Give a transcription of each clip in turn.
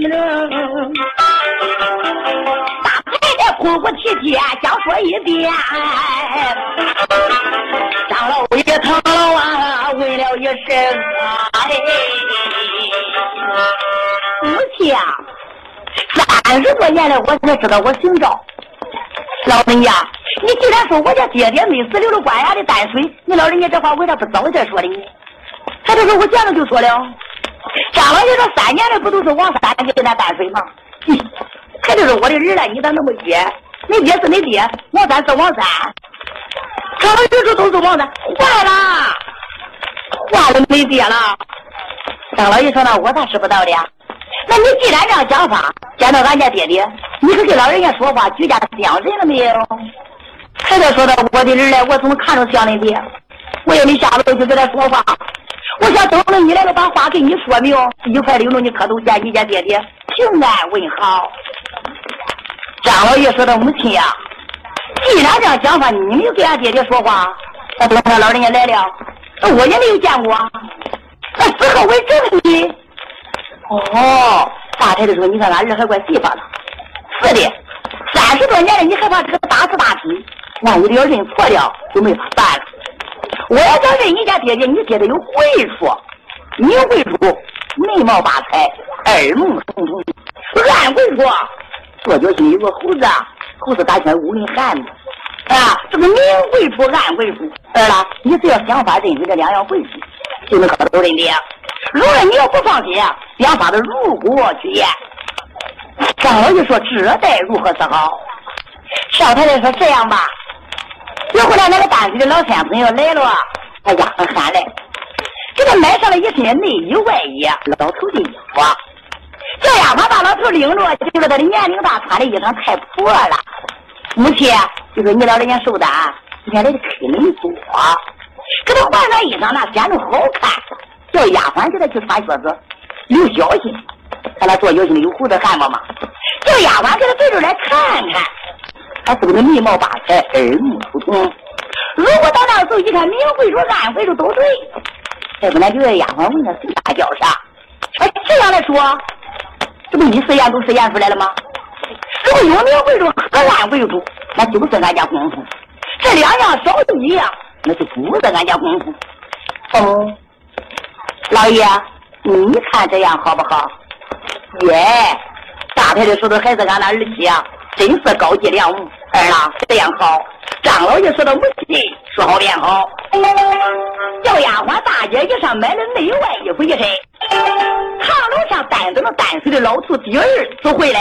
个什么名？大太太哭哭啼啼讲说一遍。张老爷唐老啊问了一声：“哎，母亲啊，三十多年了，我才知道我姓赵。老人家，你既然说我家爹爹没死，留了官衙的淡水，你老人家这话为啥不早点说的呢？他就说我见了就说了。张老爷说三年的不都是王三给咱淡水吗？哼，他就是我的儿了，你咋那么接？你爹是你爹，王三是王三。张老爷说都是王三，坏了，坏了没爹了。张老爷说那我咋知不道的？那你既然这样讲法，见到俺家爹爹，你可跟老人家说话，举家相认了没有？太太说的，我的？儿来，我怎么看着像你爹？我要你下楼就跟他说话，我想等着你来了，把话给你说明，一块领着你磕头见你家爹爹，平安问好。张老爷说的，母亲呀，既然这样讲法，你没有跟俺爹爹说话，那等他老人家来了，那我也没有见过，那死后为证呢？哦，大太太说：“你看俺儿还怪细法的。是的，三十多年了，你还怕这个大是大非？万一要认错了，就没法办了。我要想认你家爹爹，你爹爹有贵处，你贵处眉毛八彩，耳目重重；暗贵处左脚心有个猴子，猴子打起来乌云汉子啊。这个明贵处，暗贵处，儿了，你只要想法认识这两样贵处，就能搞到认爹。如果你要不放心，想法子入国去验。张老爷说：“这待如何是好？”少太太说：“这样吧，一会儿那个单子的老先生要来了，他丫鬟喊来，给他买上了一身内衣外衣，老头的衣服。叫丫鬟把老头领着，就说他的年龄大，穿的衣裳太破了。母亲就说：“你老人家受的，今天来的开门多，给他换上衣裳，那显着好看。”叫丫鬟给他去穿靴子，留小心，看他做小心的有胡子汗毛吗？叫丫鬟给他对着来看看，他是不是眉毛八彩，耳目疏通？如果到那时候一看明会处、暗会处都对，再不然就叫丫鬟问他谁大叫啥？哎，这样来说，这不一实验都实验出来了吗？如果有明会处和暗会处，那就是俺家功夫；这两样少一样，那就不是俺家功夫。哦。老爷，你看这样好不好？耶，大太太说的还是俺那儿媳啊，真是高级良母。二郎，这样好。张老爷说的母亲说好便好。叫丫鬟大姐一上买了内外衣服一身。堂楼上担着那担水的老头第二次回来，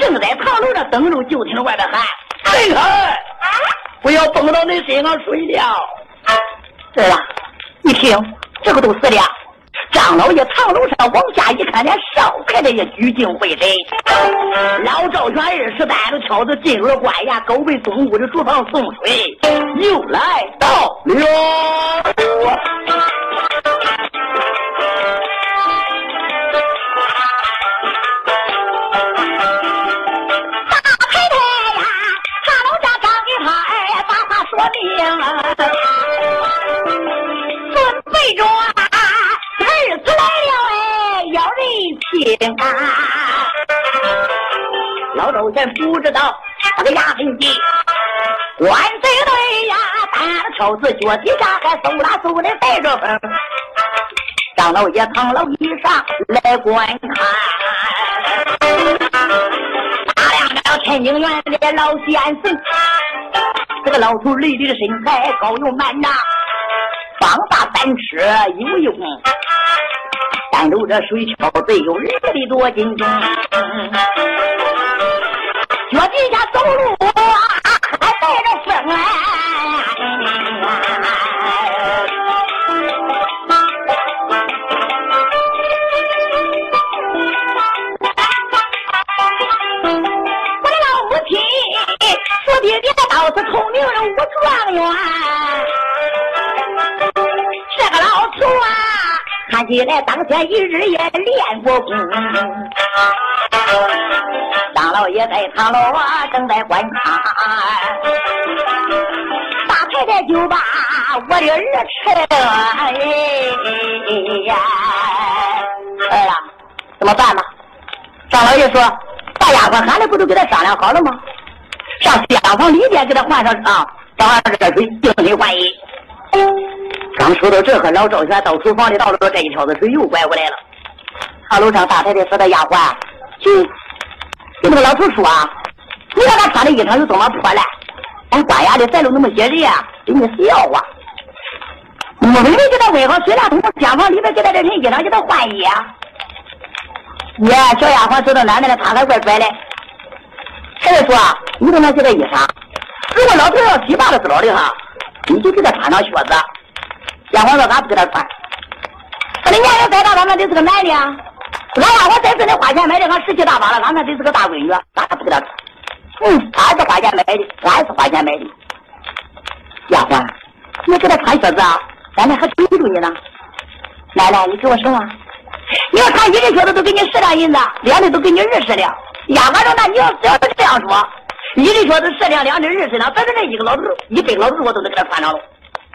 正在堂楼上等着，就听着外边喊：“谁开，不要蹦到你身上睡了。”儿啊，你听。这个都死了。张老爷藏楼上往下一看，连少太太也聚精会神。老赵全二十担子挑子进入了官衙，狗被东屋的厨房送水，又来到了。不知道那个衙门进，官贼队呀，打了挑子脚底下还嗖啦嗖的带着风。张老爷唐老衣裳来观看，大亮了天津院的老先生，这个老头累的身材高又满呐。方大三尺有用，但留着水桥最有二的多斤重，我底下走路还带着风啊！我的老母亲说爹爹倒是聪明的武状元。这个老头啊看起来当天一日也练过功，张老爷在堂楼啊正在观看，大太太就把我的儿吃了哎呀！哎呀，怎么办呢？张老爷说，大丫鬟喊来不都跟他商量好了吗？上厢房里边给他换上啊，装上热水，净身换衣。刚说到这，个，老赵全到厨房里倒了这一挑子水，又拐过来了。炕楼上大太太说：“的丫鬟，就就那个老头说啊，你看他穿的衣裳有多么破烂，俺官衙里再有那么些人啊，给你笑话。你们没人给他问好，虽然从厢房里边给他这身衣裳给他换衣啊。耶，小丫鬟走到奶奶了，他还怪拽嘞。太太说，你给他给他衣裳，如果老头要洗罢了澡的哈，你就给他穿上靴子。丫鬟说，俺不给他穿。他的年龄再大，俺那得是个男的。啊。俺丫鬟再次的花钱买的，俺十七大八了，俺那得是个大闺女，咋不给她穿？嗯，俺是花钱买的，俺是花钱买的。丫鬟，你给她穿靴子啊？奶奶还催不住你呢。奶奶，你给我什么！你要穿一只靴子都给你十两银子，两只都给你二十两。丫鬟说，那你要只要是这样说，一只靴子十两，两只二十两，反正这一个老头，一百老头我都能给他穿上了。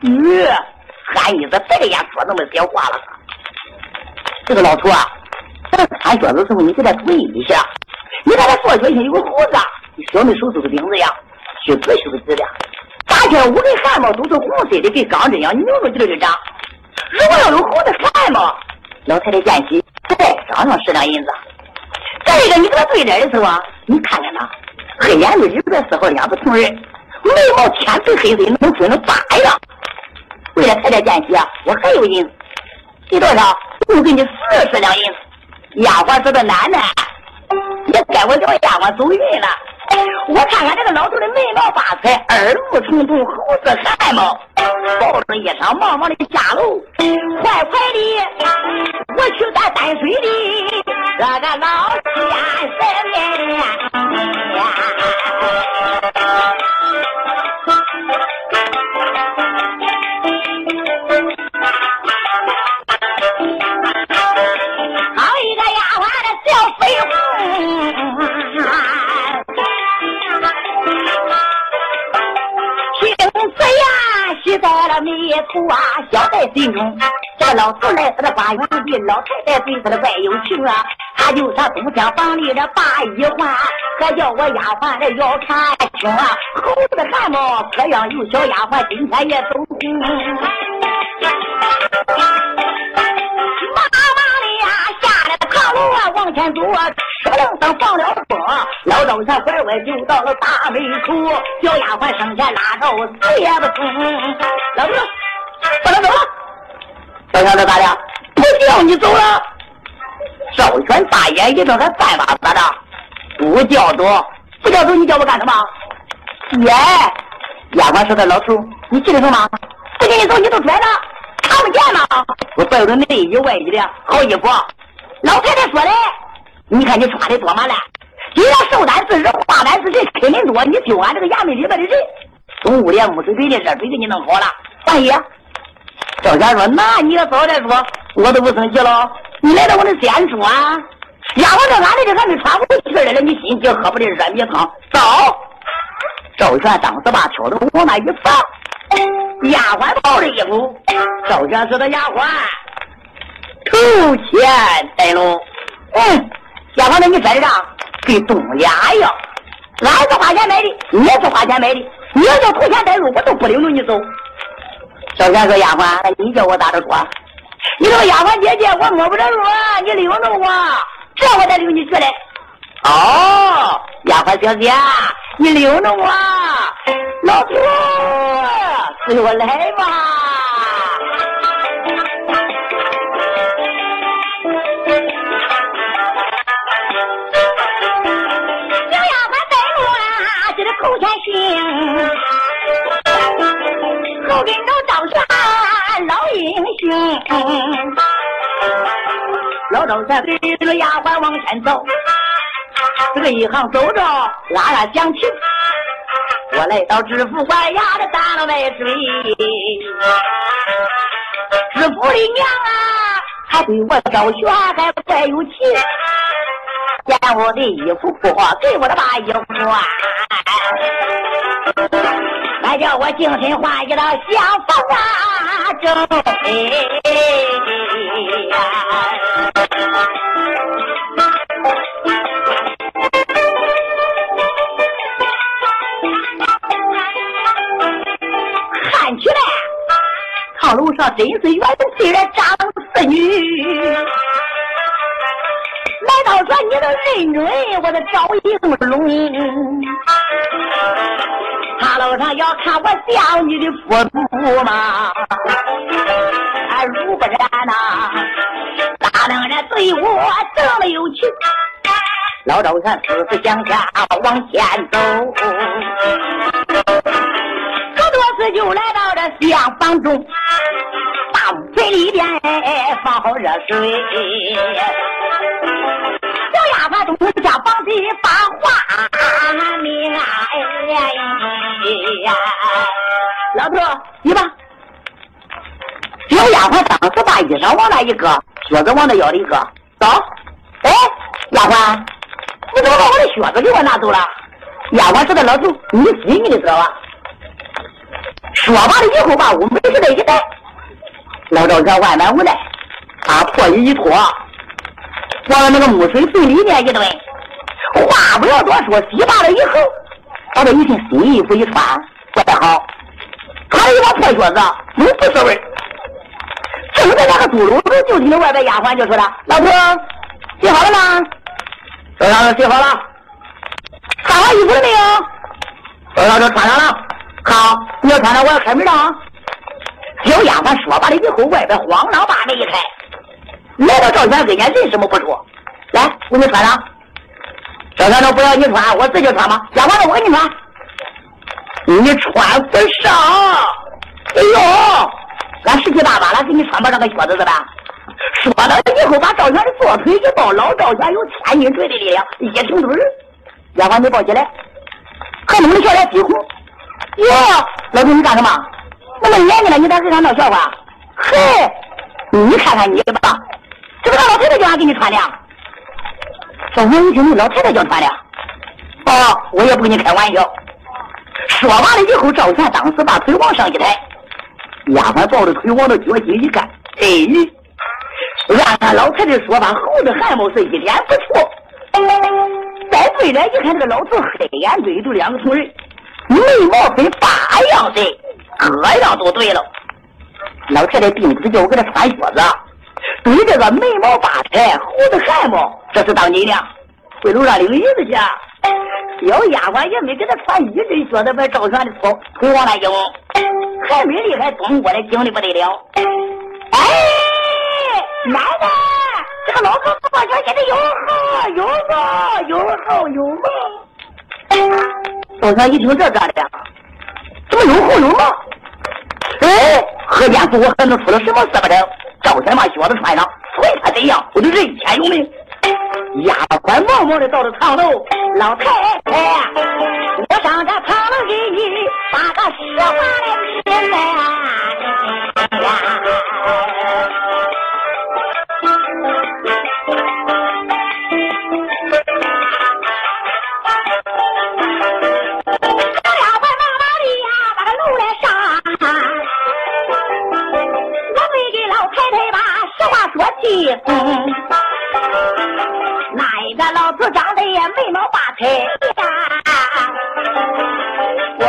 嗯，俺意思这样说那么些话了。这个老头啊。穿靴子的时候，你给他注意一下。你看他左脚心有个胡子，小的手是个钉子样，须子须子的。大天五根汗毛都是红色的，跟钢针一样，扭着劲儿的长。如果要有红的汗毛，老太太见喜，再涨上十两银子。再一个，你给他对脸的时候啊，你看看他，黑眼里里边丝毫两不同人，眉毛天黑黑色，能分成八样。为了太太见喜啊，我还有银子，给多少？我给你四十两银子。丫鬟说的奶奶，你该我叫丫鬟走运了。我看看这个老头的眉毛发彩，耳目重重，胡子汗毛，抱着衣裳茫茫的下楼，快快的小在心中。这个老头来到了花园里，老太太对他的怪有情啊。他就上东厢房里这把衣换，可叫我丫鬟来要看清啊。猴子的汗毛，各样有小丫鬟今天也走空。妈妈的呀，下来炕楼啊，往前走啊。车铃声放了风，老赵全拐弯就到了大门口，小丫鬟上前拉着死也不从。老头，不能走了。小小子咋的？不叫你走了。赵全大眼一睁，还半巴咋的？不叫走，不叫走，你叫我干什么？耶！丫鬟说的老头，你记得住吗？不给你走，你都拽着，看不见吗？我带着内衣外衣的好衣服。老太太说的。你看你穿的多么烂！既然受单自是化单自人，肯定多。你丢俺这个衙门里边的人，从屋里木水水的热水给你弄好了。大爷，赵家说：“那你要早点说，我都不生气了。你来到我的先说啊！丫鬟说：“俺这里还没喘过气来了，你心急喝不的热米汤。”走。赵全当时把挑子往那一放，丫鬟抱着衣服。赵全说：“的丫鬟，头钱带路。”嗯。丫鬟，那你这账跟东家一样，俺是花钱买的，你也是花钱买的。你要叫投钱带路，我都不领着你走。小贤说：“丫鬟，你叫我咋着说？你这个丫鬟姐姐，我摸不着路，你领着我，这我才领你去嘞。哦，丫鬟小姐，你领着我，老头，随我来吧。”后天行，后跟着赵全老英雄，老赵全跟着丫鬟往前走，这个一行走着拉拉响琴，我来到知府官衙的大了外水，知府的娘啊，还对我赵全还怪有气。见我的衣服破，给我的把衣服穿，还叫我净身换一套厢房啊！中。看起来，炕楼上真是元帅的张四女。来到说你的认准我的赵应龙。炕楼上要看我像你的父老赵全死死向下往前走，可多次就来到这厢房中，大屋子里边放好热水，小丫鬟东下房里把话明啊！呀，老头，你吧。小丫鬟当时把衣裳往那一搁，靴子往那腰里搁，走。哎，丫鬟。你怎么把我的靴子给我拿走了？丫鬟知道老头你心，你知道吧？说完了以后，把屋门子这一带，老赵全万般无奈，把破衣一脱，往那个木水盆里面一蹲，话不要多说，洗罢了以后，把这一身新衣服一穿，怪好，穿了一双破靴子，没不是味正在那个猪笼子，就听那外边丫鬟就说了：“老头，洗好了吗？”早上都洗好了，穿好衣服了没有？小丫头穿上了。好，你要穿上，我要开门了。小丫鬟说罢了以后，外边慌张把门一开，来到赵全跟前，人什么不说，来，我给你穿上。赵全说不要你穿，我自己穿吧。丫鬟说我给你穿，你穿不上。哎呦，俺十七八八了，给你穿吧，这个靴子是吧？说了以后，把赵全的左腿一抱，老赵全有千斤坠的力量，一挺腿，丫鬟你抱起来，可弄的小脸憋红。哟，老头你干什么？那么年纪了，你在这上闹笑话？嘿，你看看你吧，这不是老太太叫俺给你穿的？赵全一听，你老太太叫穿的？哦，我也不跟你开玩笑。说完了以后，赵全当时把腿往上一抬，丫鬟抱着腿往那脚心一干，哎。按他老太太说法，猴子汗毛是一点不错。再对来一看，这个老头黑眼堆都两个同人，眉毛分八样的，各样都对了。老太太并不是叫我给他穿靴子，对这个眉毛八彩、胡子汗毛，这是当你的。回楼上领椅子去。小丫鬟也没给他穿一针靴子，把赵全的腿腿往那扔，还没厉害，东过来惊的不得了。哎！奶奶，这个老头子把钱现在有好有好有好有好。赵全一听这干的？怎么有好有好？哎，何家祖我还能出了什么事不成？赵全把靴子穿上，随他怎样，我就人天有命。丫鬟忙忙的到了堂楼，老太太，我上这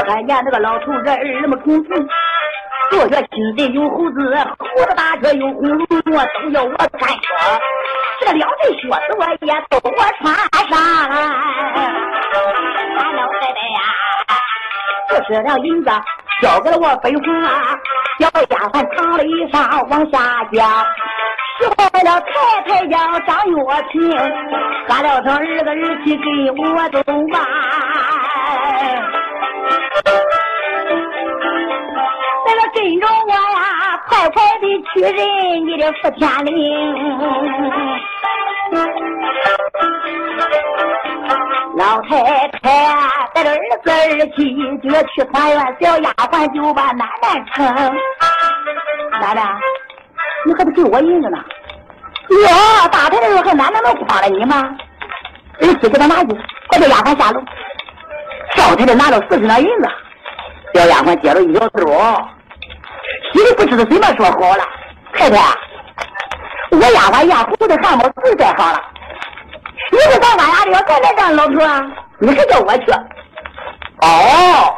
我看见那个老头人那么冲劲，坐下金的有胡子，胡子大却有红龙，都要我看说。这两对靴子我也都我穿上了。俺老太太呀，不舍了银子，交给了我分花，小丫鬟扛了衣裳往下降。使坏了太太要张月平，喊了声儿子儿媳给我走吧。快的去认你的福天灵。老太太带着儿子儿媳就要去团圆，小丫鬟就把奶奶称。奶奶。你还得给我银子呢？哟，大太太说还奶奶能诓了你吗？儿媳给他拿去，快叫丫鬟下楼。少太太拿了四十两银子，小丫鬟接了一小兜。心里不知道怎么说好了。太太，我丫鬟压胡子汗毛最在好了。你是到俺家里要再来干老头啊？你还叫我去？哦。